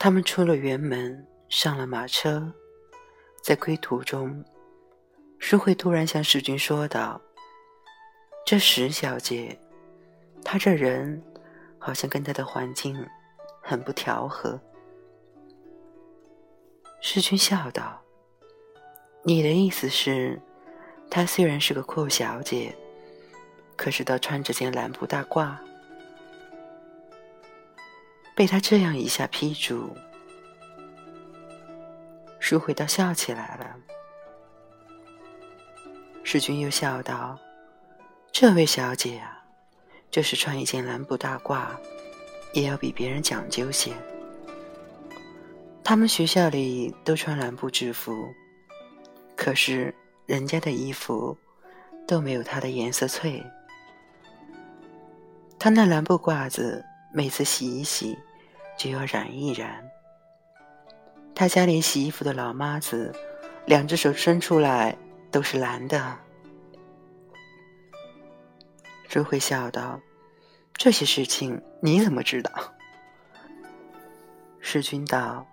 他们出了园门，上了马车，在归途中，淑慧突然向世君说道：“这石小姐，他这人好像跟他的环境很不调和。”世君笑道：“你的意思是，她虽然是个阔小姐，可是倒穿着件蓝布大褂。”被他这样一下批注，淑慧倒笑起来了。世君又笑道：“这位小姐啊，就是穿一件蓝布大褂，也要比别人讲究些。他们学校里都穿蓝布制服，可是人家的衣服都没有他的颜色翠。他那蓝布褂子每次洗一洗。”就要染一染。他家里洗衣服的老妈子，两只手伸出来都是蓝的。周慧笑道：“这些事情你怎么知道？”世君道：“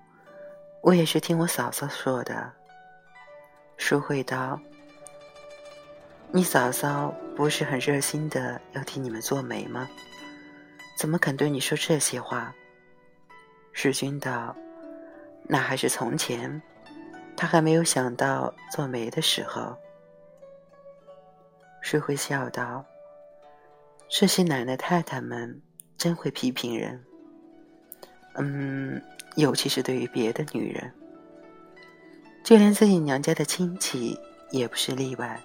我也是听我嫂嫂说的。”淑慧道：“你嫂嫂不是很热心的要替你们做媒吗？怎么肯对你说这些话？”世君道：“那还是从前，他还没有想到做媒的时候。”世慧笑道：“这些奶奶太太们真会批评人，嗯，尤其是对于别的女人，就连自己娘家的亲戚也不是例外。”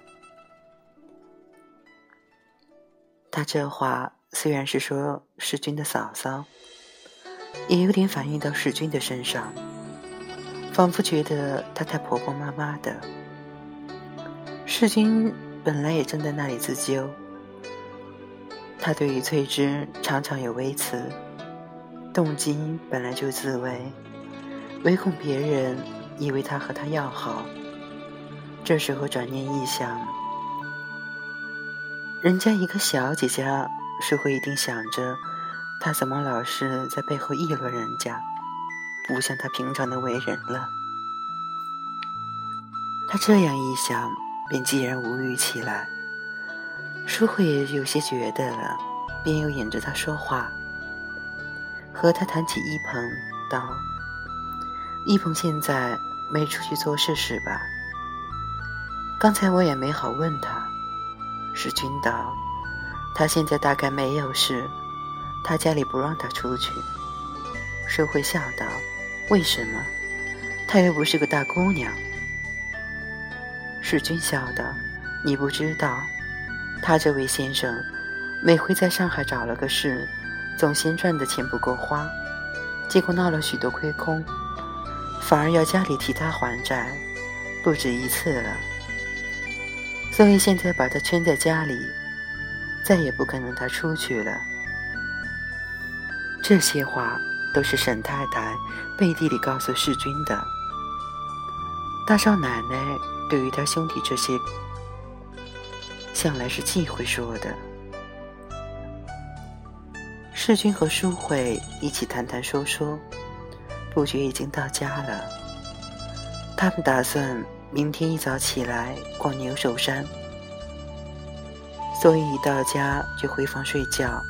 他这话虽然是说世君的嫂嫂。也有点反映到世君的身上，仿佛觉得她太婆婆妈妈的。世君本来也正在那里自纠，他对于翠芝常常有微词，动机本来就自卫，唯恐别人以为他和他要好。这时候转念一想，人家一个小姐家，是会一定想着。他怎么老是在背后议论人家，不像他平常的为人了？他这样一想，便既然无语起来。淑慧也有些觉得了，便又引着他说话，和他谈起一鹏，道：“一鹏现在没出去做事是吧？刚才我也没好问他。”是君道：“他现在大概没有事。”他家里不让他出去，舒慧笑道：“为什么？她又不是个大姑娘。”世君笑道：“你不知道，他这位先生每回在上海找了个事，总嫌赚的钱不够花，结果闹了许多亏空，反而要家里替他还债，不止一次了。所以现在把他圈在家里，再也不肯让他出去了。”这些话都是沈太太背地里告诉世君的。大少奶奶对于他兄弟这些，向来是忌讳说的。世君和淑慧一起谈谈说说，不觉已经到家了。他们打算明天一早起来逛牛首山，所以一到家就回房睡觉。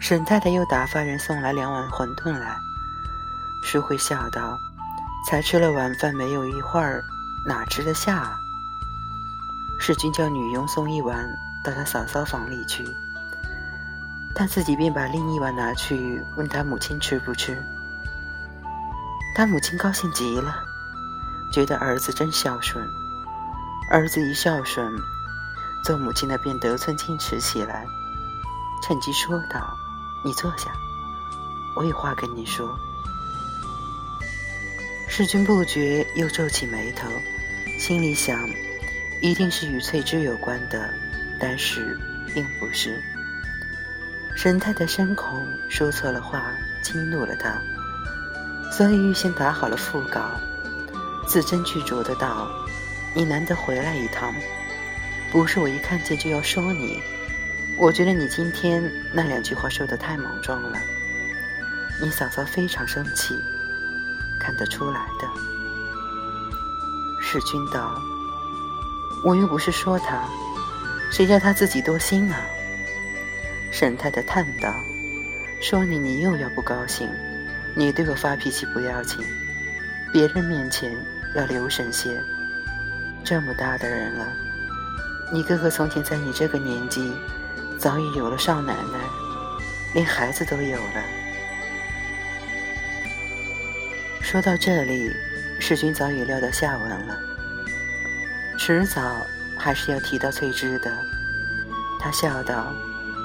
沈太太又打发人送来两碗馄饨来，淑慧笑道：“才吃了晚饭没有一会儿，哪吃得下？”啊世君叫女佣送一碗到他嫂嫂房里去，他自己便把另一碗拿去问他母亲吃不吃。他母亲高兴极了，觉得儿子真孝顺。儿子一孝顺，做母亲的便得寸进尺起来，趁机说道。你坐下，我有话跟你说。世君不觉又皱起眉头，心里想，一定是与翠芝有关的，但是并不是。沈太太深恐说错了话，激怒了他，所以预先打好了腹稿，字斟句酌的道：“你难得回来一趟，不是我一看见就要说你。我觉得你今天那两句话说的太莽撞了。你嫂嫂非常生气，看得出来的。”世君道：“我又不是说他，谁叫他自己多心啊？”沈太太叹道：“说你，你又要不高兴。你对我发脾气不要紧，别人面前要留神些。这么大的人了，你哥哥从前在你这个年纪，早已有了少奶奶，连孩子都有了。”说到这里，世君早已料到下文了，迟早还是要提到翠芝的。他笑道。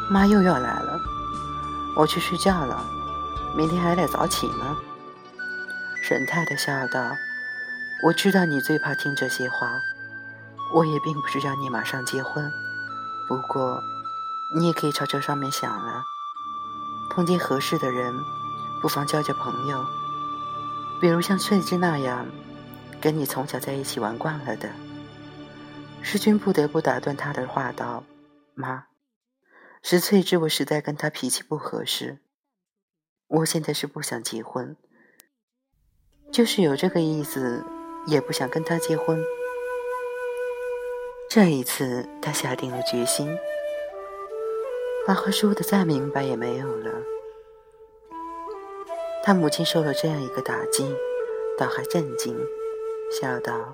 妈又要来了，我去睡觉了，明天还得早起呢。沈太太笑道：“我知道你最怕听这些话，我也并不是让你马上结婚，不过你也可以朝这上面想了。碰见合适的人，不妨交交朋友，比如像翠芝那样，跟你从小在一起玩惯了的。”世君不得不打断他的话道：“妈。”是翠芝，我实在跟他脾气不合适。我现在是不想结婚，就是有这个意思，也不想跟他结婚。这一次，他下定了决心，把话说的再明白也没有了。他母亲受了这样一个打击，倒还震惊，笑道：“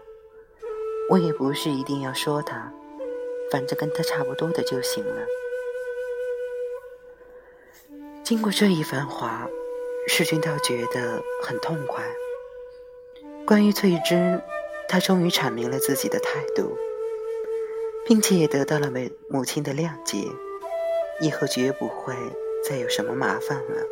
我也不是一定要说他，反正跟他差不多的就行了。”经过这一番话，世君倒觉得很痛快。关于翠芝，他终于阐明了自己的态度，并且也得到了母母亲的谅解，以后绝不会再有什么麻烦了。